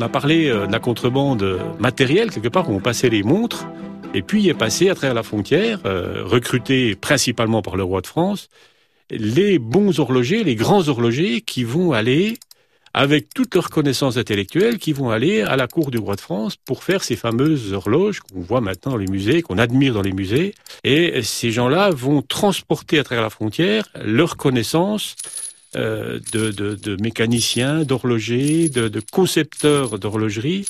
on a parlé de la contrebande matérielle, quelque part, où on passait les montres, et puis est passé à travers la frontière, recruté principalement par le roi de France, les bons horlogers, les grands horlogers qui vont aller avec toutes leurs connaissances intellectuelles qui vont aller à la cour du roi de France pour faire ces fameuses horloges qu'on voit maintenant dans les musées, qu'on admire dans les musées. Et ces gens-là vont transporter à travers la frontière leurs connaissances euh, de, de, de, mécaniciens, d'horlogers, de, de, concepteurs d'horlogerie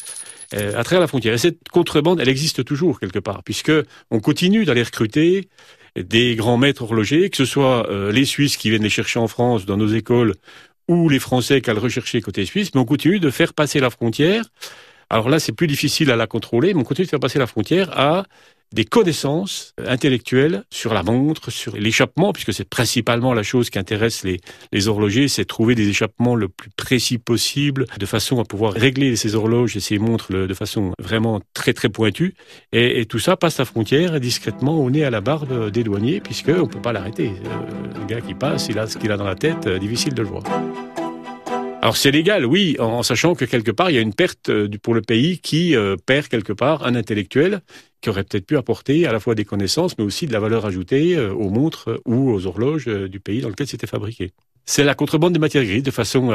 euh, à travers la frontière. Et cette contrebande, elle existe toujours quelque part, puisque on continue d'aller recruter des grands maîtres horlogers, que ce soit euh, les Suisses qui viennent les chercher en France dans nos écoles ou les Français qui le rechercher côté suisse, mais on continue de faire passer la frontière. Alors là, c'est plus difficile à la contrôler, mais on continue de faire passer la frontière à des connaissances intellectuelles sur la montre, sur l'échappement, puisque c'est principalement la chose qui intéresse les, horlogers, c'est trouver des échappements le plus précis possible, de façon à pouvoir régler ces horloges et ces montres de façon vraiment très très pointue. Et, tout ça passe la frontière discrètement au nez à la barbe des douaniers, puisqu'on ne peut pas l'arrêter. Euh, le gars qui passe, il a ce qu'il a dans la tête, euh, difficile de le voir. Alors c'est légal, oui, en, sachant que quelque part il y a une perte euh, pour le pays qui perd quelque part un intellectuel qui aurait peut-être pu apporter à la fois des connaissances, mais aussi de la valeur ajoutée euh, aux montres ou aux horloges du pays dans lequel c'était fabriqué. C'est la contrebande des matières grises de façon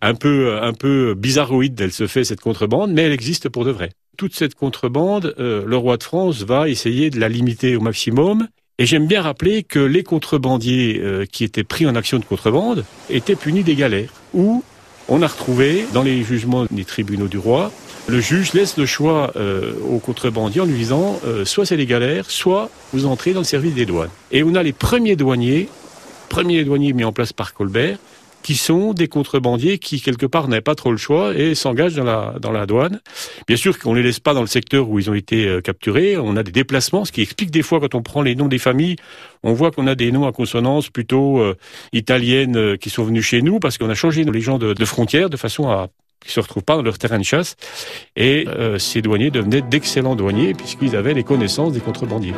un peu un peu bizarroïde. Elle se fait cette contrebande, mais elle existe pour de vrai. Toute cette contrebande, le roi de France va essayer de la limiter au maximum. Et j'aime bien rappeler que les contrebandiers qui étaient pris en action de contrebande étaient punis des galères ou on a retrouvé dans les jugements des tribunaux du roi, le juge laisse le choix euh, aux contrebandiers en lui disant euh, soit c'est les galères, soit vous entrez dans le service des douanes. Et on a les premiers douaniers, premiers douaniers mis en place par Colbert, qui sont des contrebandiers qui, quelque part, n'avaient pas trop le choix et s'engagent dans la, dans la douane. Bien sûr qu'on ne les laisse pas dans le secteur où ils ont été euh, capturés. On a des déplacements, ce qui explique des fois, quand on prend les noms des familles, on voit qu'on a des noms à consonance plutôt euh, italiennes euh, qui sont venus chez nous parce qu'on a changé les gens de, frontières de façon à qui se retrouvent pas dans leur terrain de chasse. Et ces douaniers devenaient d'excellents douaniers puisqu'ils avaient les connaissances des contrebandiers.